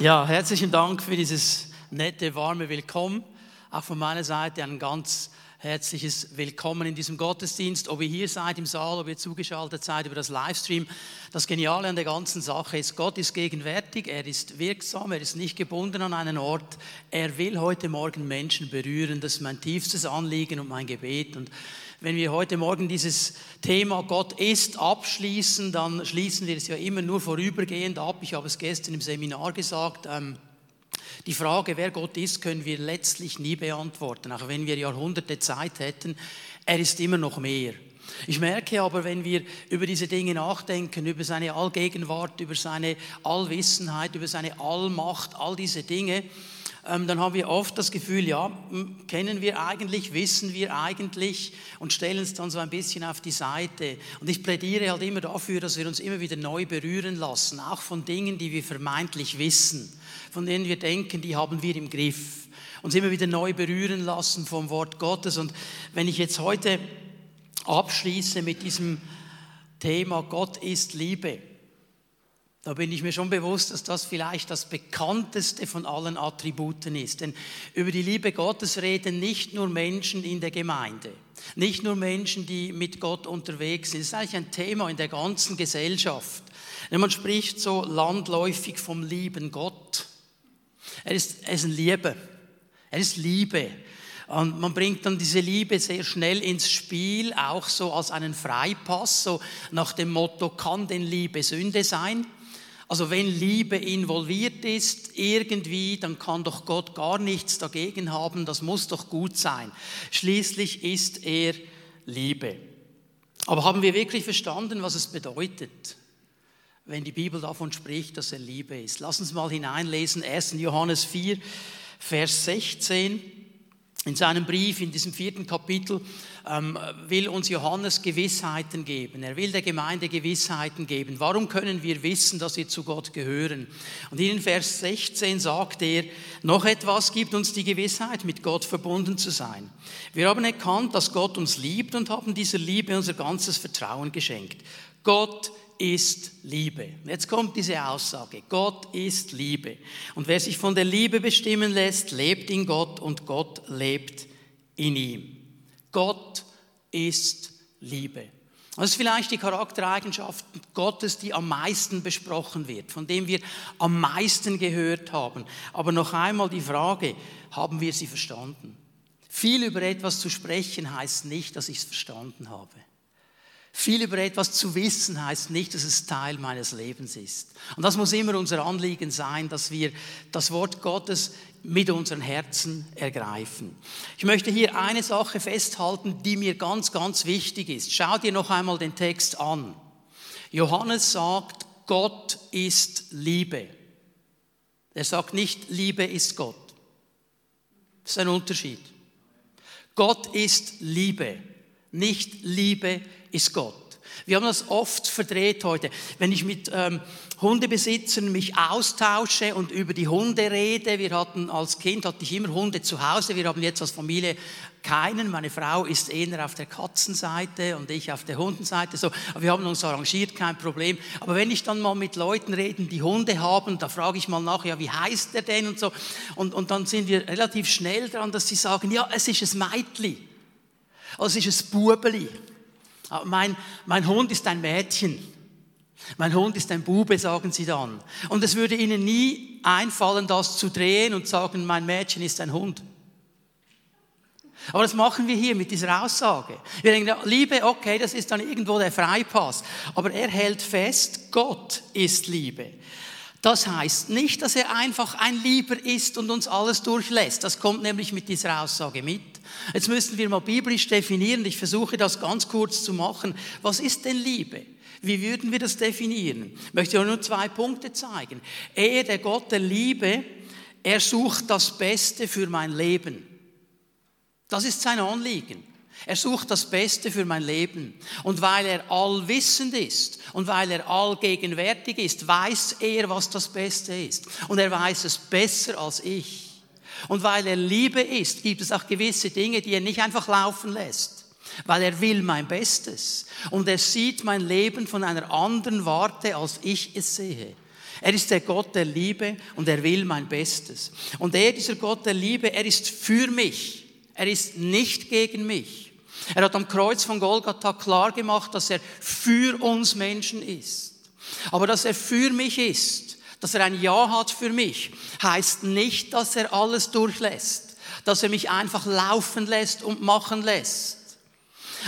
Ja, herzlichen Dank für dieses nette, warme Willkommen. Auch von meiner Seite ein ganz herzliches Willkommen in diesem Gottesdienst. Ob ihr hier seid im Saal, ob ihr zugeschaltet seid über das Livestream. Das Geniale an der ganzen Sache ist, Gott ist gegenwärtig, er ist wirksam, er ist nicht gebunden an einen Ort. Er will heute Morgen Menschen berühren. Das ist mein tiefstes Anliegen und mein Gebet. Und wenn wir heute Morgen dieses Thema Gott ist abschließen, dann schließen wir es ja immer nur vorübergehend ab. Ich habe es gestern im Seminar gesagt. Ähm, die Frage, wer Gott ist, können wir letztlich nie beantworten, auch wenn wir Jahrhunderte Zeit hätten. Er ist immer noch mehr. Ich merke aber, wenn wir über diese Dinge nachdenken, über seine Allgegenwart, über seine Allwissenheit, über seine Allmacht, all diese Dinge, dann haben wir oft das Gefühl, ja, kennen wir eigentlich, wissen wir eigentlich und stellen es dann so ein bisschen auf die Seite. Und ich plädiere halt immer dafür, dass wir uns immer wieder neu berühren lassen, auch von Dingen, die wir vermeintlich wissen, von denen wir denken, die haben wir im Griff. Uns immer wieder neu berühren lassen vom Wort Gottes. Und wenn ich jetzt heute abschließe mit diesem Thema, Gott ist Liebe, da bin ich mir schon bewusst, dass das vielleicht das bekannteste von allen Attributen ist. Denn über die Liebe Gottes reden nicht nur Menschen in der Gemeinde, nicht nur Menschen, die mit Gott unterwegs sind. Es ist eigentlich ein Thema in der ganzen Gesellschaft. Man spricht so landläufig vom lieben Gott. Er ist, er ist ein Liebe. Er ist Liebe. Und man bringt dann diese Liebe sehr schnell ins Spiel, auch so als einen Freipass, so nach dem Motto, kann denn Liebe Sünde sein? Also wenn Liebe involviert ist irgendwie, dann kann doch Gott gar nichts dagegen haben, das muss doch gut sein. Schließlich ist er Liebe. Aber haben wir wirklich verstanden, was es bedeutet, wenn die Bibel davon spricht, dass er Liebe ist? Lass uns mal hineinlesen, 1. Johannes 4, Vers 16. In seinem Brief, in diesem vierten Kapitel, ähm, will uns Johannes Gewissheiten geben. Er will der Gemeinde Gewissheiten geben. Warum können wir wissen, dass wir zu Gott gehören? Und in Vers 16 sagt er, noch etwas gibt uns die Gewissheit, mit Gott verbunden zu sein. Wir haben erkannt, dass Gott uns liebt und haben dieser Liebe unser ganzes Vertrauen geschenkt. Gott ist Liebe. Jetzt kommt diese Aussage. Gott ist Liebe. Und wer sich von der Liebe bestimmen lässt, lebt in Gott und Gott lebt in ihm. Gott ist Liebe. Das ist vielleicht die Charaktereigenschaft Gottes, die am meisten besprochen wird, von dem wir am meisten gehört haben. Aber noch einmal die Frage, haben wir sie verstanden? Viel über etwas zu sprechen heißt nicht, dass ich es verstanden habe. Viel über etwas zu wissen heißt nicht, dass es Teil meines Lebens ist. Und das muss immer unser Anliegen sein, dass wir das Wort Gottes mit unseren Herzen ergreifen. Ich möchte hier eine Sache festhalten, die mir ganz, ganz wichtig ist. Schau dir noch einmal den Text an. Johannes sagt, Gott ist Liebe. Er sagt nicht, Liebe ist Gott. Das ist ein Unterschied. Gott ist Liebe, nicht Liebe ist Gott. Wir haben das oft verdreht heute. Wenn ich mit ähm, Hundebesitzern mich austausche und über die Hunde rede, wir hatten als Kind hatte ich immer Hunde zu Hause, wir haben jetzt als Familie keinen. Meine Frau ist eher auf der Katzenseite und ich auf der Hundenseite. So, wir haben uns arrangiert, kein Problem. Aber wenn ich dann mal mit Leuten rede, die Hunde haben, da frage ich mal nach, ja, wie heißt der denn und so. Und, und dann sind wir relativ schnell dran, dass sie sagen, ja, es ist ein Meitli. Also es ist ein Bubeli. Mein, mein Hund ist ein Mädchen. Mein Hund ist ein Bube, sagen sie dann. Und es würde ihnen nie einfallen, das zu drehen und sagen, mein Mädchen ist ein Hund. Aber das machen wir hier mit dieser Aussage. Wir denken, Liebe, okay, das ist dann irgendwo der Freipass. Aber er hält fest, Gott ist Liebe. Das heißt nicht, dass er einfach ein Lieber ist und uns alles durchlässt. Das kommt nämlich mit dieser Aussage mit. Jetzt müssen wir mal biblisch definieren. Ich versuche das ganz kurz zu machen. Was ist denn Liebe? Wie würden wir das definieren? Ich möchte nur zwei Punkte zeigen. Er, der Gott der Liebe, er sucht das Beste für mein Leben. Das ist sein Anliegen. Er sucht das Beste für mein Leben. Und weil er allwissend ist und weil er allgegenwärtig ist, weiß er, was das Beste ist. Und er weiß es besser als ich. Und weil er Liebe ist, gibt es auch gewisse Dinge, die er nicht einfach laufen lässt. Weil er will mein Bestes. Und er sieht mein Leben von einer anderen Warte, als ich es sehe. Er ist der Gott der Liebe und er will mein Bestes. Und er, dieser Gott der Liebe, er ist für mich. Er ist nicht gegen mich. Er hat am Kreuz von Golgatha klar gemacht, dass er für uns Menschen ist. Aber dass er für mich ist, dass er ein Ja hat für mich, heißt nicht, dass er alles durchlässt, dass er mich einfach laufen lässt und machen lässt.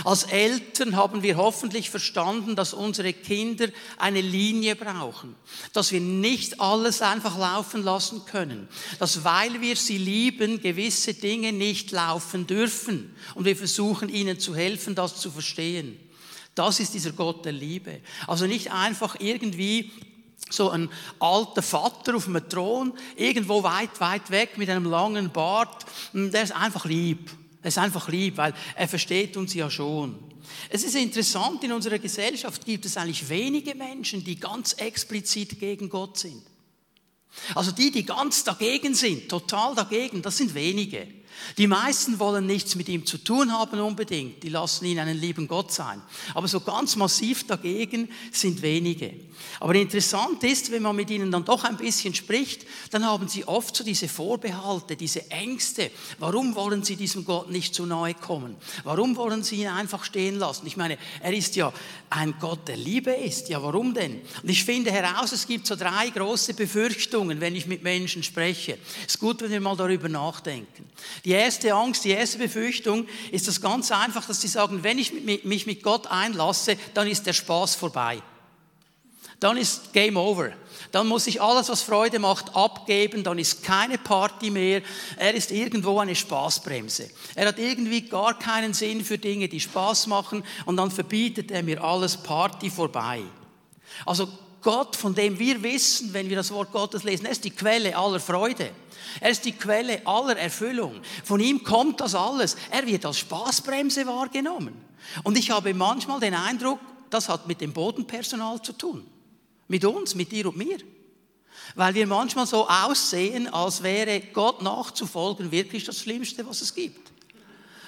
Als Eltern haben wir hoffentlich verstanden, dass unsere Kinder eine Linie brauchen, dass wir nicht alles einfach laufen lassen können, dass weil wir sie lieben, gewisse Dinge nicht laufen dürfen und wir versuchen ihnen zu helfen, das zu verstehen. Das ist dieser Gott der Liebe. Also nicht einfach irgendwie so ein alter Vater auf einem Thron, irgendwo weit, weit weg mit einem langen Bart. Der ist einfach lieb. Er ist einfach lieb, weil er versteht uns ja schon. Es ist interessant, in unserer Gesellschaft gibt es eigentlich wenige Menschen, die ganz explizit gegen Gott sind. Also die, die ganz dagegen sind, total dagegen, das sind wenige. Die meisten wollen nichts mit ihm zu tun haben unbedingt, die lassen ihn einen lieben Gott sein. Aber so ganz massiv dagegen sind wenige. Aber interessant ist, wenn man mit ihnen dann doch ein bisschen spricht, dann haben sie oft so diese Vorbehalte, diese Ängste. Warum wollen sie diesem Gott nicht zu nahe kommen? Warum wollen sie ihn einfach stehen lassen? Ich meine, er ist ja ein Gott, der Liebe ist. Ja, warum denn? Und ich finde heraus, es gibt so drei große Befürchtungen, wenn ich mit Menschen spreche. Es ist gut, wenn wir mal darüber nachdenken. Die erste Angst, die erste Befürchtung ist das ganz einfach, dass sie sagen, wenn ich mich mit Gott einlasse, dann ist der Spaß vorbei. Dann ist Game Over. Dann muss ich alles, was Freude macht, abgeben. Dann ist keine Party mehr. Er ist irgendwo eine Spaßbremse. Er hat irgendwie gar keinen Sinn für Dinge, die Spaß machen. Und dann verbietet er mir alles Party vorbei. Also Gott, von dem wir wissen, wenn wir das Wort Gottes lesen, er ist die Quelle aller Freude. Er ist die Quelle aller Erfüllung. Von ihm kommt das alles. Er wird als Spaßbremse wahrgenommen. Und ich habe manchmal den Eindruck, das hat mit dem Bodenpersonal zu tun. Mit uns, mit dir und mir. Weil wir manchmal so aussehen, als wäre Gott nachzufolgen wirklich das Schlimmste, was es gibt.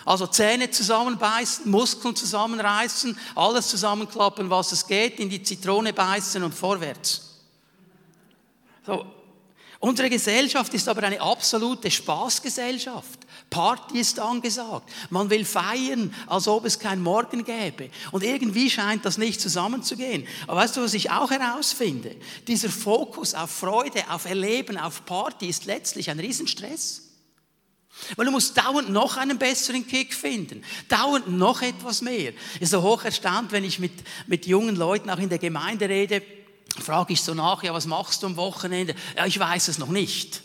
Also Zähne zusammenbeißen, Muskeln zusammenreißen, alles zusammenklappen, was es geht, in die Zitrone beißen und vorwärts. So. Unsere Gesellschaft ist aber eine absolute Spaßgesellschaft. Party ist angesagt. Man will feiern, als ob es kein Morgen gäbe. Und irgendwie scheint das nicht zusammenzugehen. Aber weißt du, was ich auch herausfinde? Dieser Fokus auf Freude, auf Erleben, auf Party ist letztlich ein Riesenstress. Weil du musst dauernd noch einen besseren Kick finden, dauernd noch etwas mehr. Ich bin so hoch erstaunt, wenn ich mit, mit jungen Leuten auch in der Gemeinde rede, frage ich so nach, ja, was machst du am Wochenende? Ja, ich weiß es noch nicht.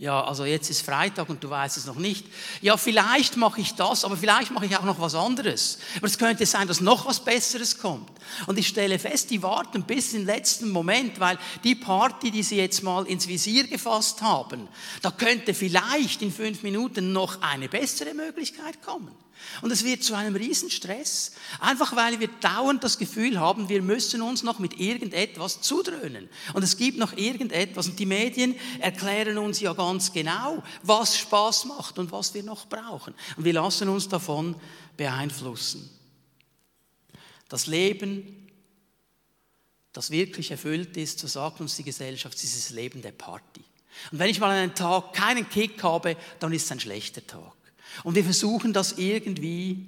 Ja, also jetzt ist Freitag und du weißt es noch nicht. Ja, vielleicht mache ich das, aber vielleicht mache ich auch noch was anderes. Aber es könnte sein, dass noch was Besseres kommt. Und ich stelle fest, die warten bis in den letzten Moment, weil die Party, die sie jetzt mal ins Visier gefasst haben, da könnte vielleicht in fünf Minuten noch eine bessere Möglichkeit kommen. Und es wird zu einem Riesenstress, einfach weil wir dauernd das Gefühl haben, wir müssen uns noch mit irgendetwas zudröhnen. Und es gibt noch irgendetwas. Und die Medien erklären uns ja ganz genau, was Spaß macht und was wir noch brauchen. Und wir lassen uns davon beeinflussen. Das Leben, das wirklich erfüllt ist, so sagt uns die Gesellschaft, ist das Leben der Party. Und wenn ich mal einen Tag keinen Kick habe, dann ist es ein schlechter Tag. Und wir versuchen das irgendwie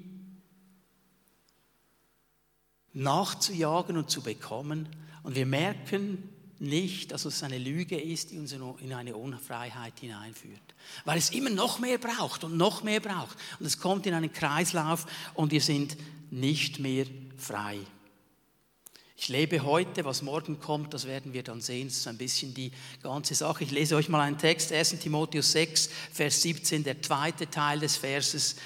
nachzujagen und zu bekommen. Und wir merken nicht, dass es eine Lüge ist, die uns in eine Unfreiheit hineinführt. Weil es immer noch mehr braucht und noch mehr braucht. Und es kommt in einen Kreislauf und wir sind nicht mehr frei. Ich lebe heute, was morgen kommt, das werden wir dann sehen. Das ist ein bisschen die ganze Sache. Ich lese euch mal einen Text, 1 Timotheus 6, Vers 17, der zweite Teil des Verses.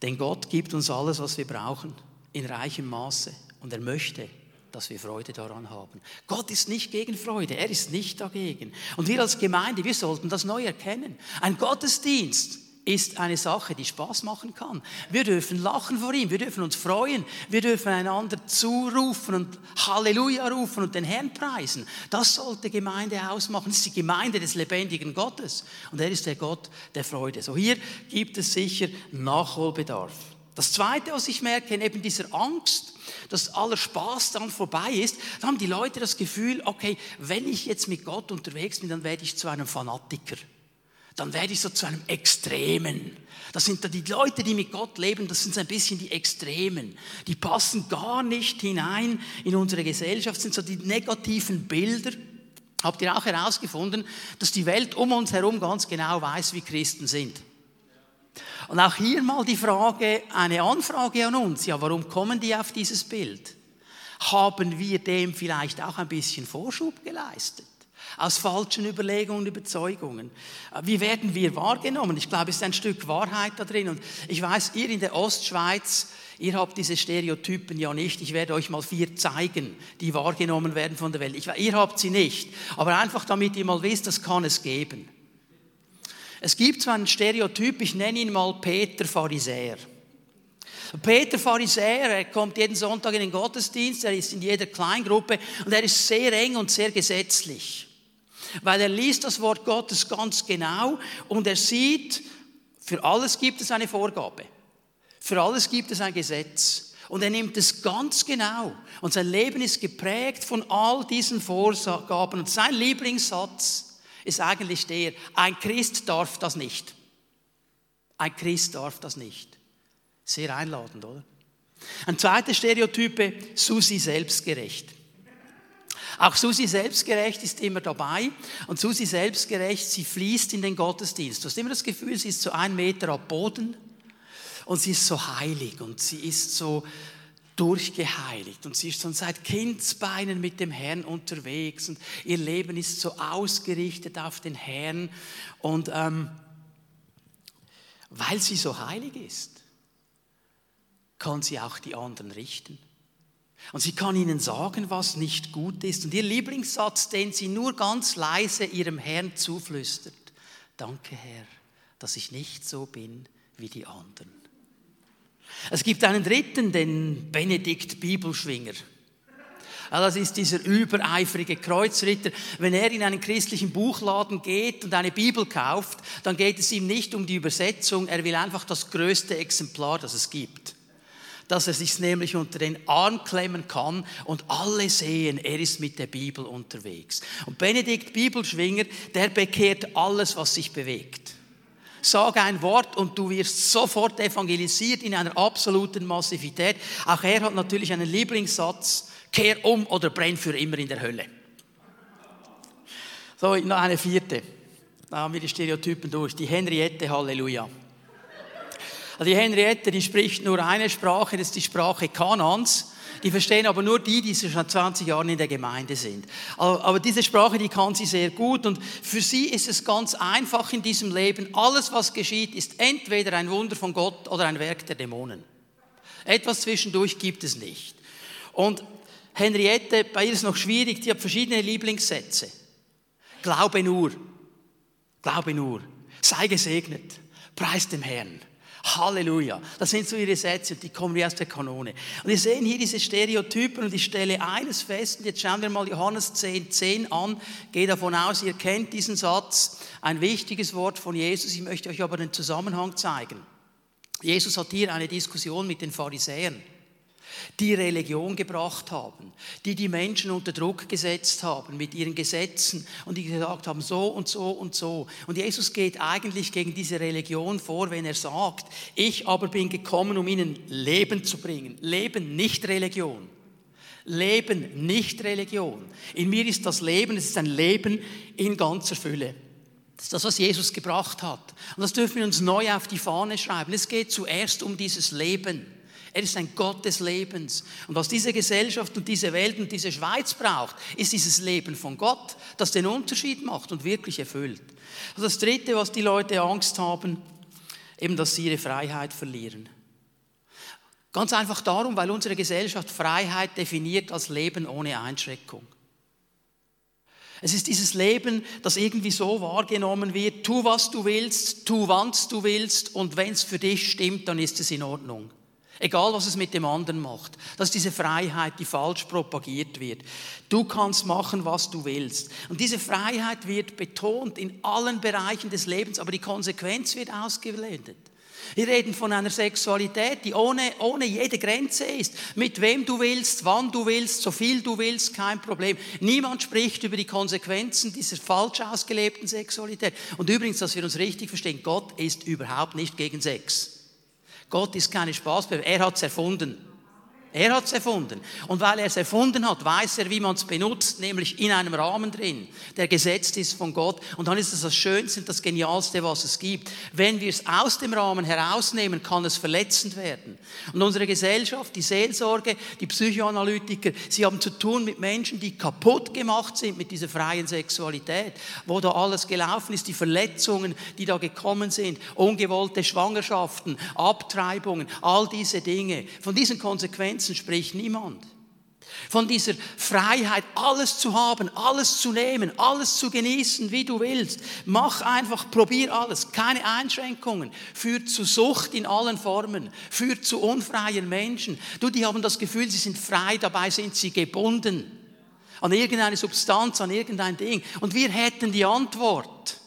Denn Gott gibt uns alles, was wir brauchen, in reichem Maße. Und er möchte, dass wir Freude daran haben. Gott ist nicht gegen Freude, er ist nicht dagegen. Und wir als Gemeinde, wir sollten das neu erkennen. Ein Gottesdienst ist eine Sache, die Spaß machen kann. Wir dürfen lachen vor ihm, wir dürfen uns freuen, wir dürfen einander zurufen und Halleluja rufen und den Herrn preisen. Das sollte Gemeinde ausmachen. Das ist die Gemeinde des lebendigen Gottes und er ist der Gott der Freude. So hier gibt es sicher Nachholbedarf. Das Zweite, was ich merke, neben dieser Angst, dass aller Spaß dann vorbei ist, dann haben die Leute das Gefühl, okay, wenn ich jetzt mit Gott unterwegs bin, dann werde ich zu einem Fanatiker. Dann werde ich so zu einem Extremen. Das sind die Leute, die mit Gott leben, das sind so ein bisschen die Extremen. Die passen gar nicht hinein in unsere Gesellschaft, das sind so die negativen Bilder. Habt ihr auch herausgefunden, dass die Welt um uns herum ganz genau weiß, wie Christen sind? Und auch hier mal die Frage, eine Anfrage an uns. Ja, warum kommen die auf dieses Bild? Haben wir dem vielleicht auch ein bisschen Vorschub geleistet? Aus falschen Überlegungen und Überzeugungen. Wie werden wir wahrgenommen? Ich glaube, es ist ein Stück Wahrheit da drin. Und ich weiß, ihr in der Ostschweiz, ihr habt diese Stereotypen ja nicht. Ich werde euch mal vier zeigen, die wahrgenommen werden von der Welt. Ich, ihr habt sie nicht. Aber einfach damit ihr mal wisst, das kann es geben. Es gibt so einen Stereotyp, ich nenne ihn mal Peter Pharisäer. Peter Pharisäer, er kommt jeden Sonntag in den Gottesdienst, er ist in jeder Kleingruppe und er ist sehr eng und sehr gesetzlich. Weil er liest das Wort Gottes ganz genau und er sieht, für alles gibt es eine Vorgabe. Für alles gibt es ein Gesetz. Und er nimmt es ganz genau. Und sein Leben ist geprägt von all diesen Vorgaben. Und sein Lieblingssatz ist eigentlich der, ein Christ darf das nicht. Ein Christ darf das nicht. Sehr einladend, oder? Ein zweites Stereotype, Susi selbstgerecht. Auch Susi selbstgerecht ist immer dabei. Und Susi selbstgerecht, sie fließt in den Gottesdienst. Du hast immer das Gefühl, sie ist so ein Meter ab Boden? Und sie ist so heilig und sie ist so durchgeheiligt. Und sie ist schon seit Kindsbeinen mit dem Herrn unterwegs. Und ihr Leben ist so ausgerichtet auf den Herrn. Und ähm, weil sie so heilig ist, kann sie auch die anderen richten. Und sie kann ihnen sagen, was nicht gut ist. Und ihr Lieblingssatz, den sie nur ganz leise ihrem Herrn zuflüstert, danke Herr, dass ich nicht so bin wie die anderen. Es gibt einen dritten, den Benedikt Bibelschwinger. Das ist dieser übereifrige Kreuzritter. Wenn er in einen christlichen Buchladen geht und eine Bibel kauft, dann geht es ihm nicht um die Übersetzung, er will einfach das größte Exemplar, das es gibt. Dass er sich nämlich unter den Arm klemmen kann und alle sehen, er ist mit der Bibel unterwegs. Und Benedikt Bibelschwinger, der bekehrt alles, was sich bewegt. Sag ein Wort und du wirst sofort evangelisiert in einer absoluten Massivität. Auch er hat natürlich einen Lieblingssatz, kehr um oder brenn für immer in der Hölle. So, noch eine vierte. Da haben wir die Stereotypen durch. Die Henriette, Halleluja. Also die Henriette, die spricht nur eine Sprache, das ist die Sprache Kanans. Die verstehen aber nur die, die schon 20 Jahre in der Gemeinde sind. Aber diese Sprache, die kann sie sehr gut und für sie ist es ganz einfach in diesem Leben. Alles, was geschieht, ist entweder ein Wunder von Gott oder ein Werk der Dämonen. Etwas zwischendurch gibt es nicht. Und Henriette, bei ihr ist es noch schwierig, die hat verschiedene Lieblingssätze. Glaube nur. Glaube nur. Sei gesegnet. Preis dem Herrn. Halleluja. Das sind so ihre Sätze, die kommen wie aus der Kanone. Und wir sehen hier diese Stereotypen und ich stelle eines fest, und jetzt schauen wir mal Johannes 10, 10 an. Gehe davon aus, ihr kennt diesen Satz, ein wichtiges Wort von Jesus. Ich möchte euch aber den Zusammenhang zeigen. Jesus hat hier eine Diskussion mit den Pharisäern die Religion gebracht haben, die die Menschen unter Druck gesetzt haben mit ihren Gesetzen und die gesagt haben, so und so und so. Und Jesus geht eigentlich gegen diese Religion vor, wenn er sagt, ich aber bin gekommen, um ihnen Leben zu bringen. Leben, nicht Religion. Leben, nicht Religion. In mir ist das Leben, es ist ein Leben in ganzer Fülle. Das ist das, was Jesus gebracht hat. Und das dürfen wir uns neu auf die Fahne schreiben. Es geht zuerst um dieses Leben. Er ist ein Gott des Lebens. Und was diese Gesellschaft und diese Welt und diese Schweiz braucht, ist dieses Leben von Gott, das den Unterschied macht und wirklich erfüllt. Und das Dritte, was die Leute Angst haben, eben, dass sie ihre Freiheit verlieren. Ganz einfach darum, weil unsere Gesellschaft Freiheit definiert als Leben ohne Einschränkung. Es ist dieses Leben, das irgendwie so wahrgenommen wird, tu was du willst, tu wann du willst und wenn es für dich stimmt, dann ist es in Ordnung. Egal, was es mit dem anderen macht. Das ist diese Freiheit, die falsch propagiert wird. Du kannst machen, was du willst. Und diese Freiheit wird betont in allen Bereichen des Lebens, aber die Konsequenz wird ausgeblendet. Wir reden von einer Sexualität, die ohne, ohne jede Grenze ist. Mit wem du willst, wann du willst, so viel du willst, kein Problem. Niemand spricht über die Konsequenzen dieser falsch ausgelebten Sexualität. Und übrigens, dass wir uns richtig verstehen, Gott ist überhaupt nicht gegen Sex. Gott ist keine Spaßbewegung, er hat es erfunden. Er hat es erfunden. Und weil er es erfunden hat, weiß er, wie man es benutzt, nämlich in einem Rahmen drin, der gesetzt ist von Gott. Und dann ist es das Schönste und das Genialste, was es gibt. Wenn wir es aus dem Rahmen herausnehmen, kann es verletzend werden. Und unsere Gesellschaft, die Seelsorge, die Psychoanalytiker, sie haben zu tun mit Menschen, die kaputt gemacht sind mit dieser freien Sexualität, wo da alles gelaufen ist, die Verletzungen, die da gekommen sind, ungewollte Schwangerschaften, Abtreibungen, all diese Dinge. Von diesen Konsequenzen Grenzen spricht niemand. Von dieser Freiheit, alles zu haben, alles zu nehmen, alles zu genießen, wie du willst. Mach einfach, probier alles. Keine Einschränkungen. Führt zu Sucht in allen Formen. Führt zu unfreien Menschen. Du, die haben das Gefühl, sie sind frei, dabei sind sie gebunden. An irgendeine Substanz, an irgendein Ding. Und wir hätten die Antwort.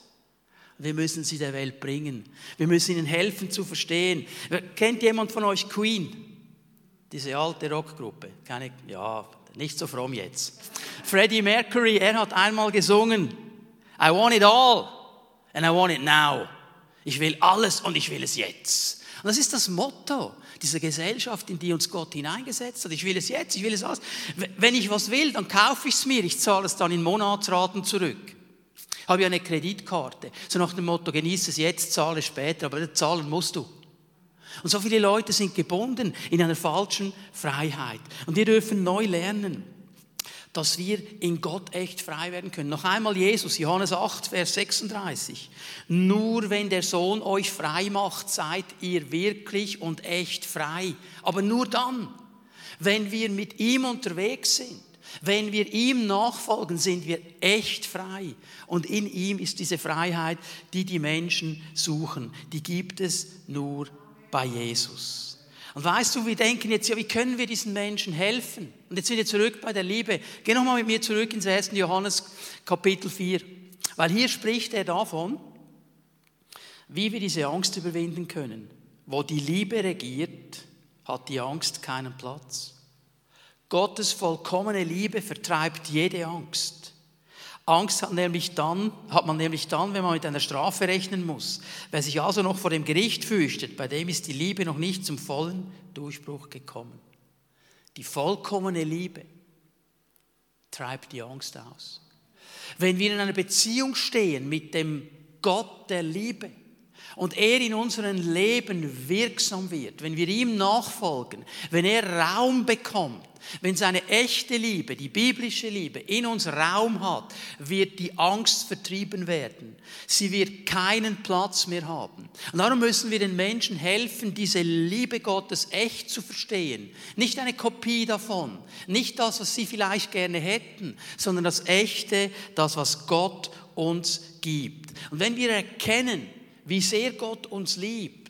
Wir müssen sie der Welt bringen. Wir müssen ihnen helfen zu verstehen. Kennt jemand von euch Queen? Diese alte Rockgruppe. Keine, ja, nicht so fromm jetzt. Freddie Mercury, er hat einmal gesungen, I want it all and I want it now. Ich will alles und ich will es jetzt. Und das ist das Motto dieser Gesellschaft, in die uns Gott hineingesetzt hat. Ich will es jetzt, ich will es alles. Wenn ich was will, dann kaufe ich es mir, ich zahle es dann in Monatsraten zurück. Habe ich eine Kreditkarte. So nach dem Motto, genieße es jetzt, zahle später, aber zahlen musst du. Und so viele Leute sind gebunden in einer falschen Freiheit. Und wir dürfen neu lernen, dass wir in Gott echt frei werden können. Noch einmal Jesus, Johannes 8, Vers 36. Nur wenn der Sohn euch frei macht, seid ihr wirklich und echt frei. Aber nur dann, wenn wir mit ihm unterwegs sind. Wenn wir ihm nachfolgen, sind wir echt frei. Und in ihm ist diese Freiheit, die die Menschen suchen. Die gibt es nur bei Jesus. Und weißt du, wir denken jetzt, ja, wie können wir diesen Menschen helfen? Und jetzt sind wir zurück bei der Liebe. Geh nochmal mit mir zurück ins 1. Johannes Kapitel 4. Weil hier spricht er davon, wie wir diese Angst überwinden können. Wo die Liebe regiert, hat die Angst keinen Platz. Gottes vollkommene Liebe vertreibt jede Angst. Angst hat, nämlich dann, hat man nämlich dann, wenn man mit einer Strafe rechnen muss. Wer sich also noch vor dem Gericht fürchtet, bei dem ist die Liebe noch nicht zum vollen Durchbruch gekommen. Die vollkommene Liebe treibt die Angst aus. Wenn wir in einer Beziehung stehen mit dem Gott der Liebe und er in unserem Leben wirksam wird, wenn wir ihm nachfolgen, wenn er Raum bekommt, wenn seine echte Liebe, die biblische Liebe in uns Raum hat, wird die Angst vertrieben werden. Sie wird keinen Platz mehr haben. Und darum müssen wir den Menschen helfen, diese Liebe Gottes echt zu verstehen. Nicht eine Kopie davon, nicht das, was sie vielleicht gerne hätten, sondern das echte, das, was Gott uns gibt. Und wenn wir erkennen, wie sehr Gott uns liebt,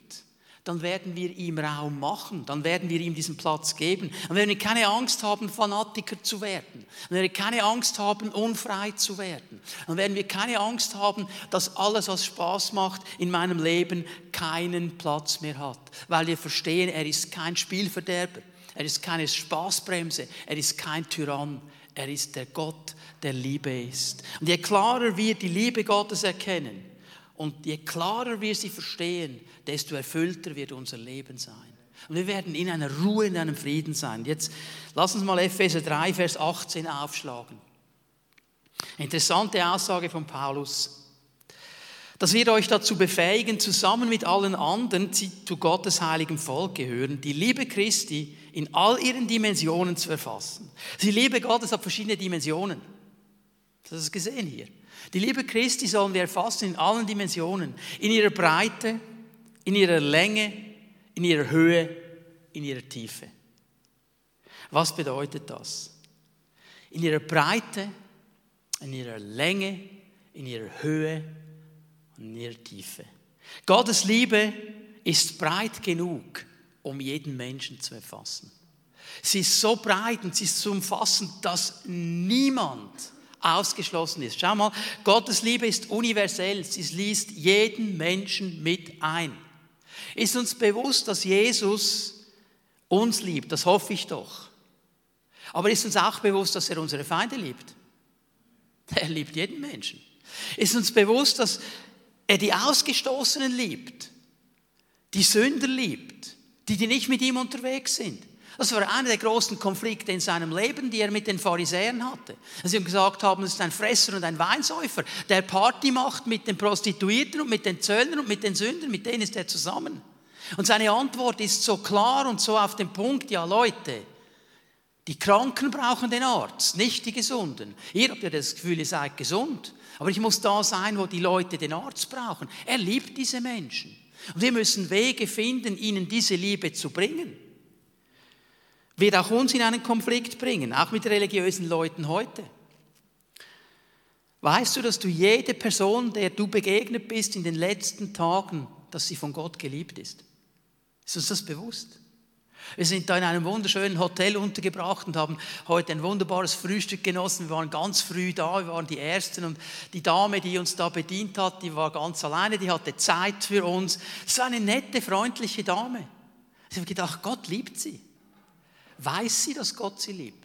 dann werden wir ihm Raum machen, dann werden wir ihm diesen Platz geben. Dann werden wir keine Angst haben, Fanatiker zu werden. Dann werden wir keine Angst haben, unfrei zu werden. Dann werden wir keine Angst haben, dass alles, was Spaß macht in meinem Leben, keinen Platz mehr hat. Weil wir verstehen, er ist kein Spielverderber, er ist keine Spaßbremse, er ist kein Tyrann, er ist der Gott, der Liebe ist. Und je klarer wir die Liebe Gottes erkennen, und je klarer wir sie verstehen, desto erfüllter wird unser Leben sein. Und wir werden in einer Ruhe, in einem Frieden sein. Jetzt lass uns mal Epheser 3, Vers 18 aufschlagen. Interessante Aussage von Paulus. Das wird euch dazu befähigen, zusammen mit allen anderen, die zu Gottes heiligem Volk gehören, die Liebe Christi in all ihren Dimensionen zu erfassen. Die Liebe Gottes hat verschiedene Dimensionen. Das du gesehen hier. Die Liebe Christi sollen wir erfassen in allen Dimensionen. In ihrer Breite, in ihrer Länge, in ihrer Höhe, in ihrer Tiefe. Was bedeutet das? In ihrer Breite, in ihrer Länge, in ihrer Höhe und in ihrer Tiefe. Gottes Liebe ist breit genug, um jeden Menschen zu erfassen. Sie ist so breit und sie ist so umfassend, dass niemand ausgeschlossen ist. Schau mal, Gottes Liebe ist universell. Sie liest jeden Menschen mit ein. Ist uns bewusst, dass Jesus uns liebt? Das hoffe ich doch. Aber ist uns auch bewusst, dass er unsere Feinde liebt? Er liebt jeden Menschen. Ist uns bewusst, dass er die Ausgestoßenen liebt, die Sünder liebt, die, die nicht mit ihm unterwegs sind? Das war einer der großen Konflikte in seinem Leben, die er mit den Pharisäern hatte. Sie ihm gesagt haben, es ist ein Fresser und ein Weinsäufer, der Party macht mit den Prostituierten und mit den Zöllnern und mit den Sündern, mit denen ist er zusammen. Und seine Antwort ist so klar und so auf den Punkt, ja Leute, die Kranken brauchen den Arzt, nicht die Gesunden. Ihr habt ja das Gefühl, ihr seid gesund. Aber ich muss da sein, wo die Leute den Arzt brauchen. Er liebt diese Menschen. Und wir müssen Wege finden, ihnen diese Liebe zu bringen. Wird auch uns in einen Konflikt bringen, auch mit religiösen Leuten heute. Weißt du, dass du jede Person, der du begegnet bist in den letzten Tagen, dass sie von Gott geliebt ist? Ist uns das bewusst? Wir sind da in einem wunderschönen Hotel untergebracht und haben heute ein wunderbares Frühstück genossen. Wir waren ganz früh da, wir waren die Ersten und die Dame, die uns da bedient hat, die war ganz alleine, die hatte Zeit für uns. Es war eine nette, freundliche Dame. Ich habe gedacht, Gott liebt sie. Weiß sie, dass Gott sie liebt?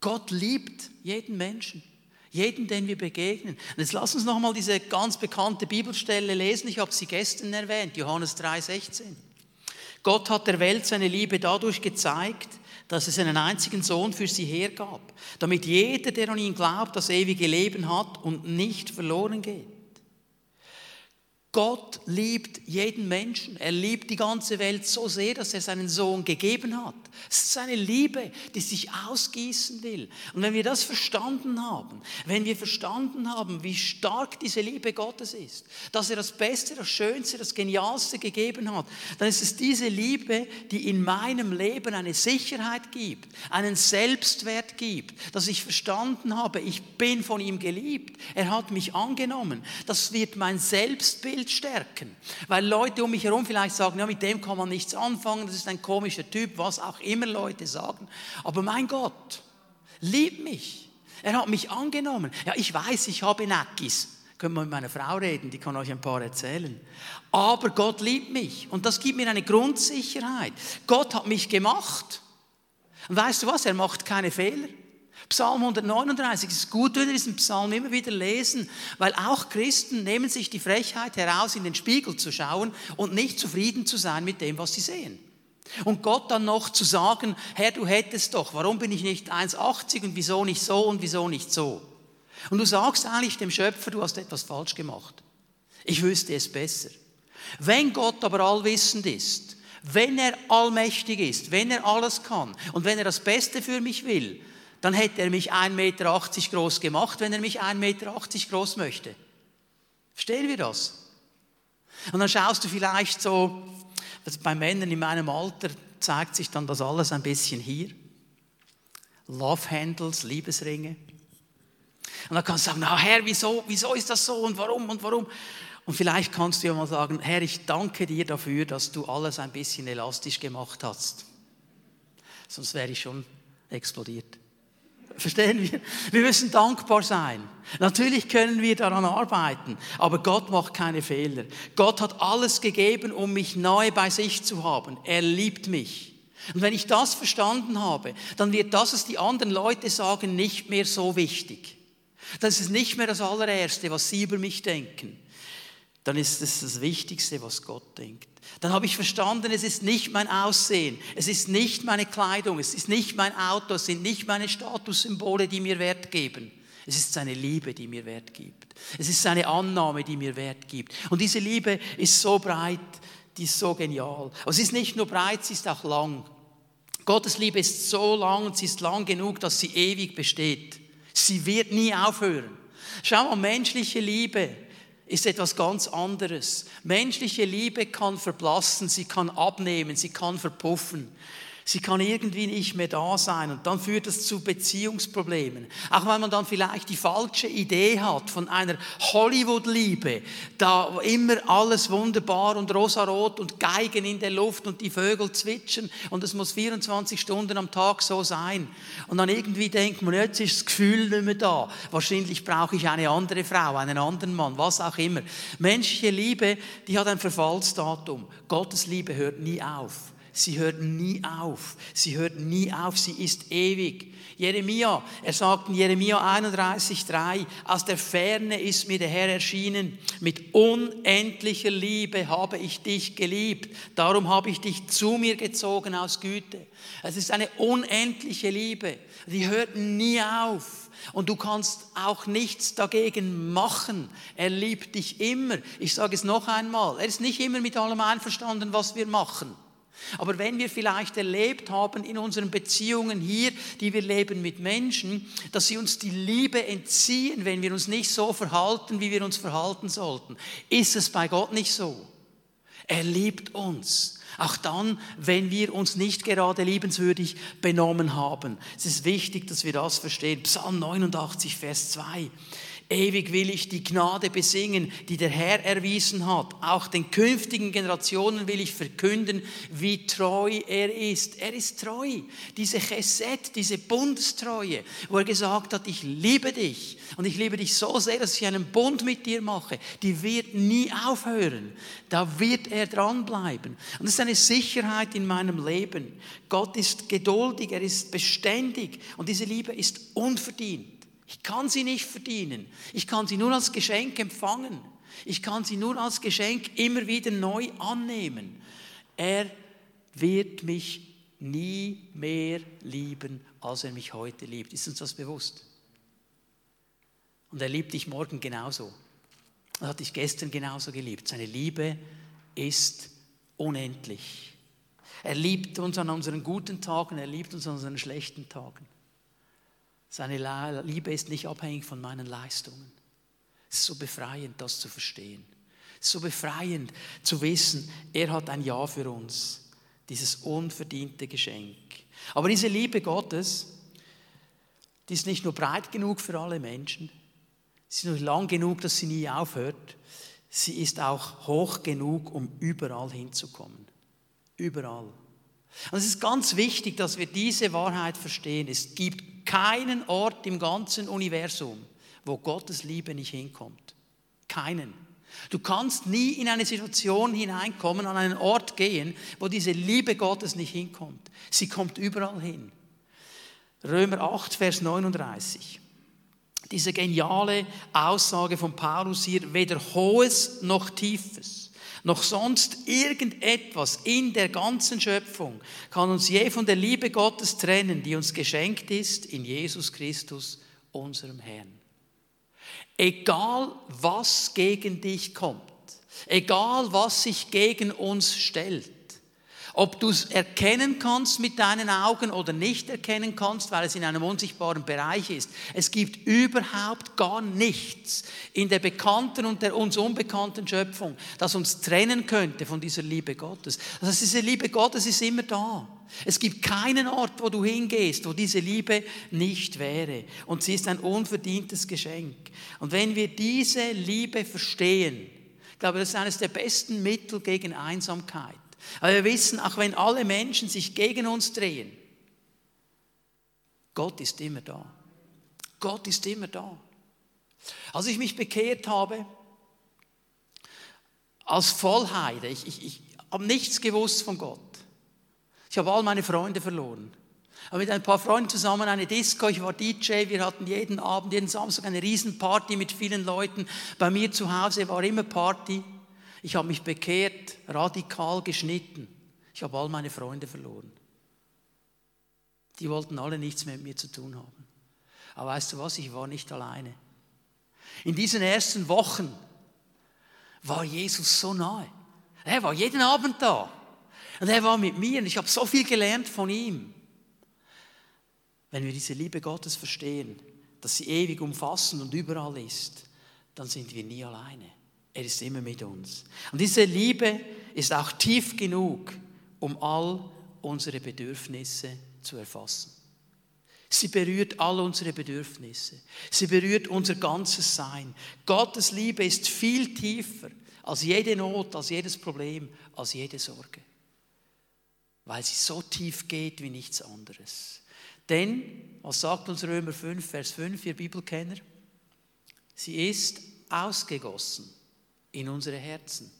Gott liebt jeden Menschen. Jeden, den wir begegnen. Und jetzt lass uns nochmal diese ganz bekannte Bibelstelle lesen. Ich habe sie gestern erwähnt, Johannes 3,16. Gott hat der Welt seine Liebe dadurch gezeigt, dass es einen einzigen Sohn für sie hergab, damit jeder, der an ihn glaubt, das ewige Leben hat und nicht verloren geht. Gott liebt jeden Menschen. Er liebt die ganze Welt so sehr, dass er seinen Sohn gegeben hat. Es ist seine Liebe, die sich ausgießen will. Und wenn wir das verstanden haben, wenn wir verstanden haben, wie stark diese Liebe Gottes ist, dass er das Beste, das Schönste, das Genialste gegeben hat, dann ist es diese Liebe, die in meinem Leben eine Sicherheit gibt, einen Selbstwert gibt, dass ich verstanden habe, ich bin von ihm geliebt. Er hat mich angenommen. Das wird mein Selbstbild stärken. Weil Leute um mich herum vielleicht sagen, ja, mit dem kann man nichts anfangen, das ist ein komischer Typ, was auch immer Leute sagen. Aber mein Gott liebt mich. Er hat mich angenommen. Ja, ich weiß, ich habe Nackis. Können wir mit meiner Frau reden, die kann euch ein paar erzählen. Aber Gott liebt mich und das gibt mir eine Grundsicherheit. Gott hat mich gemacht. Und weißt du was? Er macht keine Fehler. Psalm 139 ist gut, wenn wir diesen Psalm immer wieder lesen, weil auch Christen nehmen sich die Frechheit heraus, in den Spiegel zu schauen und nicht zufrieden zu sein mit dem, was sie sehen. Und Gott dann noch zu sagen, Herr, du hättest doch, warum bin ich nicht 1,80 und wieso nicht so und wieso nicht so? Und du sagst eigentlich dem Schöpfer, du hast etwas falsch gemacht. Ich wüsste es besser. Wenn Gott aber allwissend ist, wenn er allmächtig ist, wenn er alles kann und wenn er das Beste für mich will, dann hätte er mich 1,80 Meter groß gemacht, wenn er mich 1,80 Meter groß möchte. Verstehen wir das? Und dann schaust du vielleicht so, also bei Männern in meinem Alter zeigt sich dann das alles ein bisschen hier. Love Handles, Liebesringe. Und dann kannst du sagen, na Herr, wieso, wieso ist das so und warum und warum? Und vielleicht kannst du ja mal sagen, Herr, ich danke dir dafür, dass du alles ein bisschen elastisch gemacht hast. Sonst wäre ich schon explodiert. Verstehen wir? Wir müssen dankbar sein. Natürlich können wir daran arbeiten, aber Gott macht keine Fehler. Gott hat alles gegeben, um mich neu bei sich zu haben. Er liebt mich. Und wenn ich das verstanden habe, dann wird das, was die anderen Leute sagen, nicht mehr so wichtig. Das ist nicht mehr das allererste, was sie über mich denken. Dann ist es das Wichtigste, was Gott denkt. Dann habe ich verstanden, es ist nicht mein Aussehen, es ist nicht meine Kleidung, es ist nicht mein Auto, es sind nicht meine Statussymbole, die mir Wert geben. Es ist seine Liebe, die mir Wert gibt. Es ist seine Annahme, die mir Wert gibt. Und diese Liebe ist so breit, die ist so genial. Aber sie ist nicht nur breit, sie ist auch lang. Gottes Liebe ist so lang und sie ist lang genug, dass sie ewig besteht. Sie wird nie aufhören. Schau mal, menschliche Liebe ist etwas ganz anderes. Menschliche Liebe kann verblassen, sie kann abnehmen, sie kann verpuffen. Sie kann irgendwie nicht mehr da sein und dann führt das zu Beziehungsproblemen. Auch wenn man dann vielleicht die falsche Idee hat von einer Hollywood-Liebe, da immer alles wunderbar und rosarot und Geigen in der Luft und die Vögel zwitschern und es muss 24 Stunden am Tag so sein. Und dann irgendwie denkt man, jetzt ist das Gefühl nicht mehr da. Wahrscheinlich brauche ich eine andere Frau, einen anderen Mann, was auch immer. Menschliche Liebe, die hat ein Verfallsdatum. Gottes Liebe hört nie auf. Sie hört nie auf. Sie hört nie auf. Sie ist ewig. Jeremia, er sagt in Jeremia 31,3, aus der Ferne ist mir der Herr erschienen. Mit unendlicher Liebe habe ich dich geliebt. Darum habe ich dich zu mir gezogen aus Güte. Es ist eine unendliche Liebe. Die hört nie auf. Und du kannst auch nichts dagegen machen. Er liebt dich immer. Ich sage es noch einmal. Er ist nicht immer mit allem einverstanden, was wir machen. Aber wenn wir vielleicht erlebt haben in unseren Beziehungen hier, die wir leben mit Menschen, dass sie uns die Liebe entziehen, wenn wir uns nicht so verhalten, wie wir uns verhalten sollten, ist es bei Gott nicht so. Er liebt uns. Auch dann, wenn wir uns nicht gerade liebenswürdig benommen haben. Es ist wichtig, dass wir das verstehen. Psalm 89, Vers 2. Ewig will ich die Gnade besingen, die der Herr erwiesen hat. Auch den künftigen Generationen will ich verkünden, wie treu er ist. Er ist treu. Diese Chesed, diese Bundestreue, wo er gesagt hat, ich liebe dich und ich liebe dich so sehr, dass ich einen Bund mit dir mache, die wird nie aufhören. Da wird er dranbleiben. Und das ist eine Sicherheit in meinem Leben. Gott ist geduldig, er ist beständig und diese Liebe ist unverdient. Ich kann sie nicht verdienen. Ich kann sie nur als Geschenk empfangen. Ich kann sie nur als Geschenk immer wieder neu annehmen. Er wird mich nie mehr lieben, als er mich heute liebt. Ist uns das bewusst? Und er liebt dich morgen genauso. Er hat dich gestern genauso geliebt. Seine Liebe ist unendlich. Er liebt uns an unseren guten Tagen, er liebt uns an unseren schlechten Tagen. Seine Liebe ist nicht abhängig von meinen Leistungen. Es ist so befreiend, das zu verstehen. Es ist so befreiend zu wissen, er hat ein Ja für uns. Dieses unverdiente Geschenk. Aber diese Liebe Gottes, die ist nicht nur breit genug für alle Menschen, sie ist nur lang genug, dass sie nie aufhört. Sie ist auch hoch genug, um überall hinzukommen. Überall. Und es ist ganz wichtig, dass wir diese Wahrheit verstehen. Es gibt keinen Ort im ganzen Universum, wo Gottes Liebe nicht hinkommt. Keinen. Du kannst nie in eine Situation hineinkommen, an einen Ort gehen, wo diese Liebe Gottes nicht hinkommt. Sie kommt überall hin. Römer 8, Vers 39. Diese geniale Aussage von Paulus hier, weder hohes noch tiefes noch sonst irgendetwas in der ganzen Schöpfung kann uns je von der Liebe Gottes trennen, die uns geschenkt ist in Jesus Christus, unserem Herrn. Egal was gegen dich kommt, egal was sich gegen uns stellt, ob du es erkennen kannst mit deinen Augen oder nicht erkennen kannst, weil es in einem unsichtbaren Bereich ist. Es gibt überhaupt gar nichts in der bekannten und der uns unbekannten Schöpfung, das uns trennen könnte von dieser Liebe Gottes. Das heißt, diese Liebe Gottes ist immer da. Es gibt keinen Ort, wo du hingehst, wo diese Liebe nicht wäre. Und sie ist ein unverdientes Geschenk. Und wenn wir diese Liebe verstehen, ich glaube, das ist eines der besten Mittel gegen Einsamkeit. Aber wir wissen, auch wenn alle Menschen sich gegen uns drehen, Gott ist immer da. Gott ist immer da. Als ich mich bekehrt habe, als Vollheide, ich, ich, ich habe nichts gewusst von Gott. Ich habe all meine Freunde verloren. Aber mit ein paar Freunden zusammen eine Disco, ich war DJ, wir hatten jeden Abend, jeden Samstag eine Riesenparty mit vielen Leuten. Bei mir zu Hause war immer Party. Ich habe mich bekehrt, radikal geschnitten. Ich habe all meine Freunde verloren. Die wollten alle nichts mehr mit mir zu tun haben. Aber weißt du was, ich war nicht alleine. In diesen ersten Wochen war Jesus so nahe. Er war jeden Abend da. Und er war mit mir und ich habe so viel gelernt von ihm. Wenn wir diese Liebe Gottes verstehen, dass sie ewig umfassend und überall ist, dann sind wir nie alleine. Er ist immer mit uns. Und diese Liebe ist auch tief genug, um all unsere Bedürfnisse zu erfassen. Sie berührt all unsere Bedürfnisse. Sie berührt unser ganzes Sein. Gottes Liebe ist viel tiefer als jede Not, als jedes Problem, als jede Sorge. Weil sie so tief geht wie nichts anderes. Denn, was sagt uns Römer 5, Vers 5, ihr Bibelkenner? Sie ist ausgegossen in unsere Herzen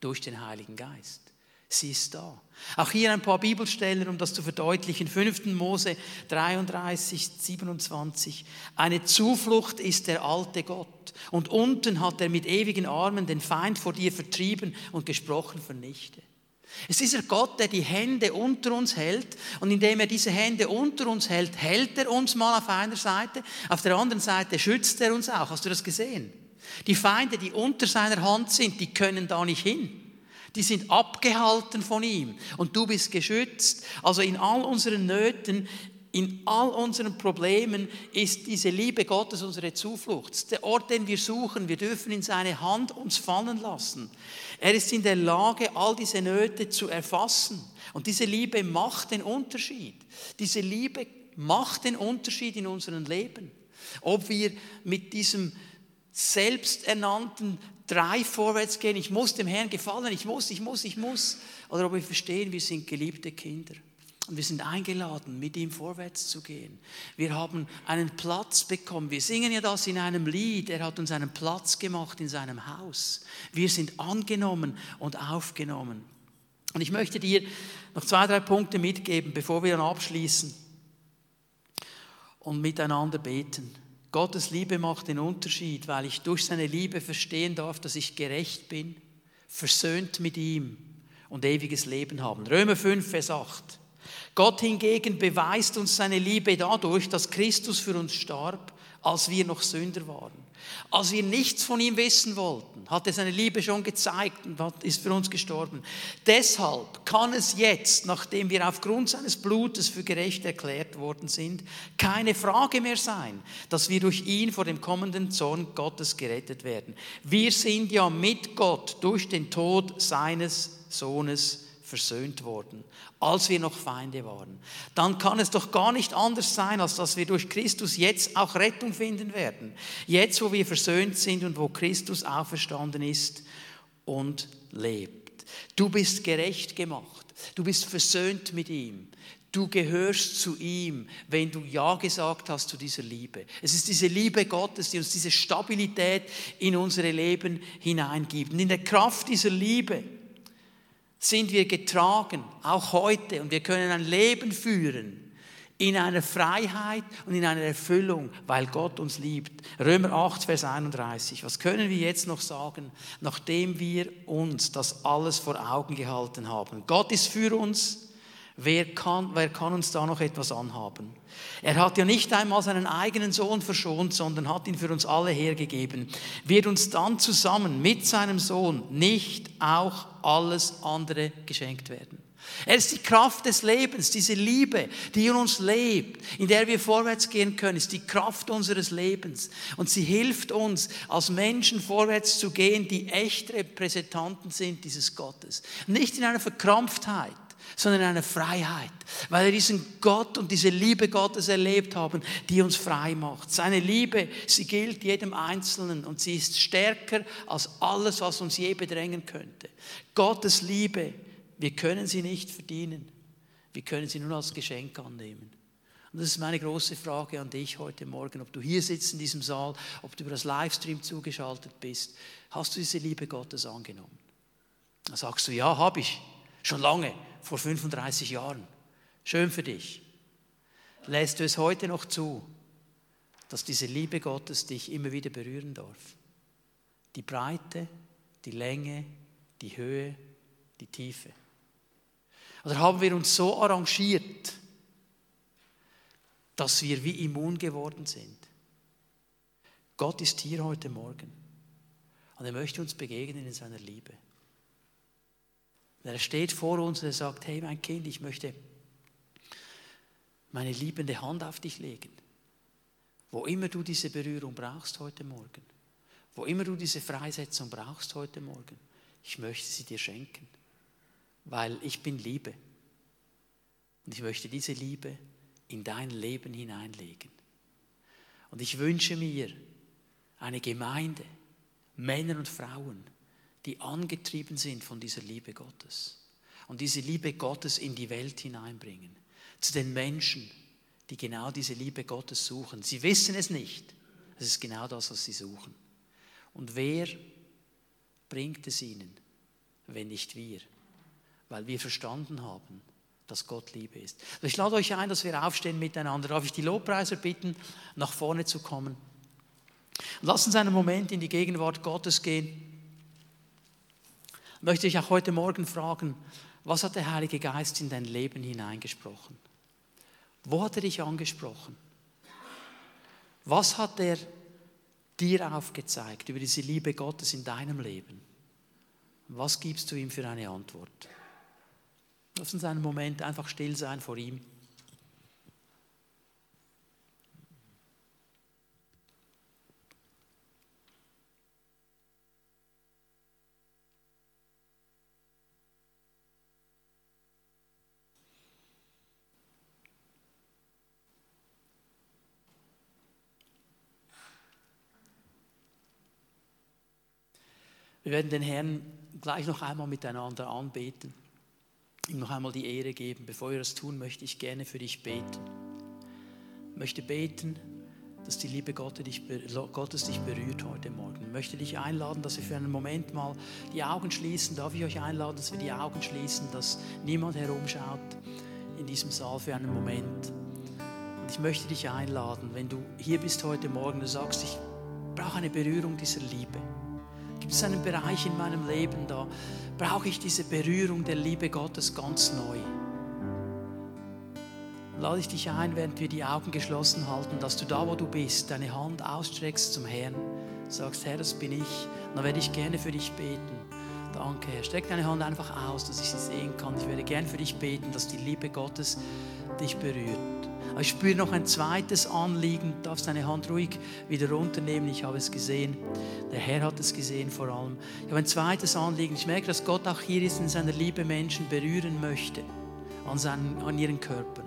durch den Heiligen Geist. Sie ist da. Auch hier ein paar Bibelstellen, um das zu verdeutlichen. 5. Mose 33, 27. Eine Zuflucht ist der alte Gott. Und unten hat er mit ewigen Armen den Feind vor dir vertrieben und gesprochen vernichte. Es ist dieser Gott, der die Hände unter uns hält und indem er diese Hände unter uns hält, hält er uns mal auf einer Seite, auf der anderen Seite schützt er uns auch. Hast du das gesehen? Die Feinde, die unter seiner Hand sind, die können da nicht hin die sind abgehalten von ihm und du bist geschützt. Also in all unseren Nöten, in all unseren Problemen ist diese Liebe Gottes unsere Zuflucht. Der Ort, den wir suchen, wir dürfen in seine Hand uns fallen lassen. Er ist in der Lage, all diese Nöte zu erfassen. Und diese Liebe macht den Unterschied. Diese Liebe macht den Unterschied in unserem Leben. Ob wir mit diesem selbsternannten drei vorwärts gehen, ich muss dem Herrn gefallen, ich muss, ich muss, ich muss. Oder ob wir verstehen, wir sind geliebte Kinder. Und wir sind eingeladen, mit ihm vorwärts zu gehen. Wir haben einen Platz bekommen. Wir singen ja das in einem Lied. Er hat uns einen Platz gemacht in seinem Haus. Wir sind angenommen und aufgenommen. Und ich möchte dir noch zwei, drei Punkte mitgeben, bevor wir dann abschließen und miteinander beten. Gottes Liebe macht den Unterschied, weil ich durch seine Liebe verstehen darf, dass ich gerecht bin, versöhnt mit ihm und ewiges Leben haben. Römer 5, Vers 8. Gott hingegen beweist uns seine Liebe dadurch, dass Christus für uns starb, als wir noch Sünder waren. Als wir nichts von ihm wissen wollten, hat er seine Liebe schon gezeigt und ist für uns gestorben. Deshalb kann es jetzt, nachdem wir aufgrund seines Blutes für gerecht erklärt worden sind, keine Frage mehr sein, dass wir durch ihn vor dem kommenden Zorn Gottes gerettet werden. Wir sind ja mit Gott durch den Tod seines Sohnes versöhnt worden, als wir noch Feinde waren. Dann kann es doch gar nicht anders sein, als dass wir durch Christus jetzt auch Rettung finden werden. Jetzt, wo wir versöhnt sind und wo Christus auferstanden ist und lebt. Du bist gerecht gemacht. Du bist versöhnt mit ihm. Du gehörst zu ihm, wenn du Ja gesagt hast zu dieser Liebe. Es ist diese Liebe Gottes, die uns diese Stabilität in unsere Leben hineingibt. Und in der Kraft dieser Liebe sind wir getragen, auch heute, und wir können ein Leben führen in einer Freiheit und in einer Erfüllung, weil Gott uns liebt. Römer 8, Vers 31. Was können wir jetzt noch sagen, nachdem wir uns das alles vor Augen gehalten haben? Gott ist für uns. Wer kann, wer kann uns da noch etwas anhaben? Er hat ja nicht einmal seinen eigenen Sohn verschont, sondern hat ihn für uns alle hergegeben. Wird uns dann zusammen mit seinem Sohn nicht auch alles andere geschenkt werden? Er ist die Kraft des Lebens, diese Liebe, die in uns lebt, in der wir vorwärts gehen können, ist die Kraft unseres Lebens. Und sie hilft uns, als Menschen vorwärts zu gehen, die echt Repräsentanten sind dieses Gottes. Nicht in einer Verkrampftheit, sondern in einer Freiheit, weil wir diesen Gott und diese Liebe Gottes erlebt haben, die uns frei macht. Seine Liebe, sie gilt jedem Einzelnen und sie ist stärker als alles, was uns je bedrängen könnte. Gottes Liebe, wir können sie nicht verdienen, wir können sie nur als Geschenk annehmen. Und das ist meine große Frage an dich heute Morgen, ob du hier sitzt in diesem Saal, ob du über das Livestream zugeschaltet bist. Hast du diese Liebe Gottes angenommen? Dann sagst du, ja, habe ich, schon lange vor 35 Jahren. Schön für dich. Lässt du es heute noch zu, dass diese Liebe Gottes dich immer wieder berühren darf? Die Breite, die Länge, die Höhe, die Tiefe. Oder haben wir uns so arrangiert, dass wir wie immun geworden sind? Gott ist hier heute Morgen und er möchte uns begegnen in seiner Liebe. Und er steht vor uns und er sagt, hey mein Kind, ich möchte meine liebende Hand auf dich legen. Wo immer du diese Berührung brauchst heute Morgen, wo immer du diese Freisetzung brauchst heute Morgen, ich möchte sie dir schenken, weil ich bin Liebe. Und ich möchte diese Liebe in dein Leben hineinlegen. Und ich wünsche mir eine Gemeinde, Männer und Frauen, die angetrieben sind von dieser Liebe Gottes und diese Liebe Gottes in die Welt hineinbringen. Zu den Menschen, die genau diese Liebe Gottes suchen. Sie wissen es nicht. Es ist genau das, was sie suchen. Und wer bringt es ihnen, wenn nicht wir? Weil wir verstanden haben, dass Gott Liebe ist. Also ich lade euch ein, dass wir aufstehen miteinander. Darf ich die Lobpreiser bitten, nach vorne zu kommen? Lass uns einen Moment in die Gegenwart Gottes gehen. Möchte ich auch heute Morgen fragen, was hat der Heilige Geist in dein Leben hineingesprochen? Wo hat er dich angesprochen? Was hat er dir aufgezeigt über diese Liebe Gottes in deinem Leben? Was gibst du ihm für eine Antwort? Lass uns einen Moment einfach still sein vor ihm. Wir werden den Herrn gleich noch einmal miteinander anbeten ihm noch einmal die Ehre geben. Bevor wir das tun, möchte ich gerne für dich beten. Ich möchte beten, dass die Liebe Gottes dich berührt heute Morgen. Ich möchte dich einladen, dass wir für einen Moment mal die Augen schließen. Darf ich euch einladen, dass wir die Augen schließen, dass niemand herumschaut in diesem Saal für einen Moment. Und ich möchte dich einladen, wenn du hier bist heute Morgen, du sagst, ich brauche eine Berührung dieser Liebe. Gibt es einen Bereich in meinem Leben, da brauche ich diese Berührung der Liebe Gottes ganz neu? Lade ich dich ein, während wir die Augen geschlossen halten, dass du da, wo du bist, deine Hand ausstreckst zum Herrn, sagst, Herr, das bin ich, dann werde ich gerne für dich beten. Danke, Herr. Streck deine Hand einfach aus, dass ich sie sehen kann. Ich werde gerne für dich beten, dass die Liebe Gottes dich berührt. Aber ich spüre noch ein zweites Anliegen. Du darfst deine Hand ruhig wieder runternehmen. Ich habe es gesehen. Der Herr hat es gesehen vor allem. Ich habe ein zweites Anliegen. Ich merke, dass Gott auch hier ist in seiner Liebe Menschen berühren möchte. An, seinen, an ihren Körpern.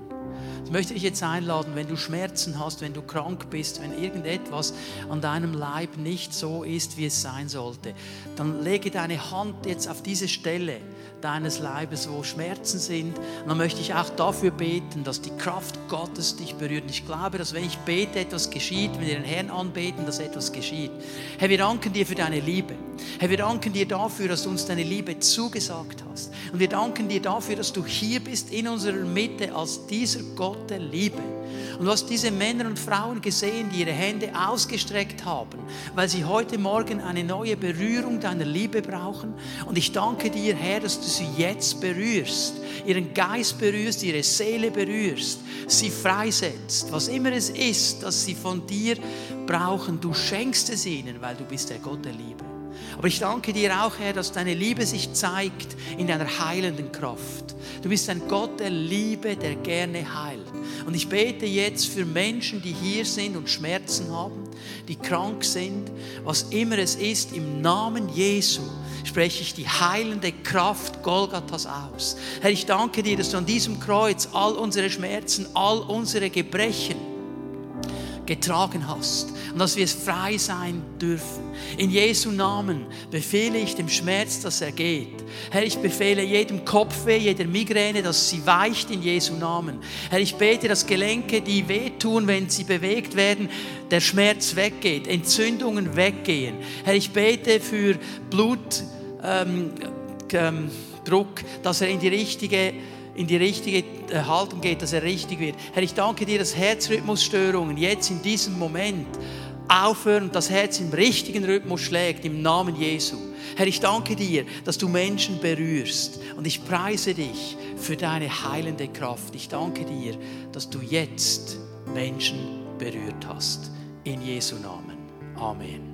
Ich möchte dich jetzt einladen, wenn du Schmerzen hast, wenn du krank bist, wenn irgendetwas an deinem Leib nicht so ist, wie es sein sollte, dann lege deine Hand jetzt auf diese Stelle deines Leibes, wo Schmerzen sind. Und dann möchte ich auch dafür beten, dass die Kraft Gottes dich berührt. Und ich glaube, dass wenn ich bete, etwas geschieht, wenn wir den Herrn anbeten, dass etwas geschieht. Herr, wir danken dir für deine Liebe. Herr, wir danken dir dafür, dass du uns deine Liebe zugesagt hast. Und wir danken dir dafür, dass du hier bist in unserer Mitte als dieser Gott der Liebe. Und du hast diese Männer und Frauen gesehen, die ihre Hände ausgestreckt haben, weil sie heute Morgen eine neue Berührung deiner Liebe brauchen. Und ich danke dir, Herr, dass du sie jetzt berührst, ihren Geist berührst, ihre Seele berührst, sie freisetzt. Was immer es ist, dass sie von dir brauchen, du schenkst es ihnen, weil du bist der Gott der Liebe. Aber ich danke dir auch, Herr, dass deine Liebe sich zeigt in deiner heilenden Kraft. Du bist ein Gott der Liebe, der gerne heilt. Und ich bete jetzt für Menschen, die hier sind und Schmerzen haben, die krank sind, was immer es ist, im Namen Jesu spreche ich die heilende Kraft Golgathas aus. Herr, ich danke dir, dass du an diesem Kreuz all unsere Schmerzen, all unsere Gebrechen getragen hast und dass wir frei sein dürfen. In Jesu Namen befehle ich dem Schmerz, dass er geht. Herr, ich befehle jedem Kopfweh, jeder Migräne, dass sie weicht in Jesu Namen. Herr, ich bete, dass Gelenke, die wehtun, wenn sie bewegt werden, der Schmerz weggeht, Entzündungen weggehen. Herr, ich bete für Blutdruck, ähm, ähm, dass er in die richtige in die richtige äh, Haltung geht, dass er richtig wird. Herr, ich danke dir, dass Herzrhythmusstörungen jetzt in diesem Moment aufhören und das Herz im richtigen Rhythmus schlägt, im Namen Jesu. Herr, ich danke dir, dass du Menschen berührst und ich preise dich für deine heilende Kraft. Ich danke dir, dass du jetzt Menschen berührt hast. In Jesu Namen. Amen.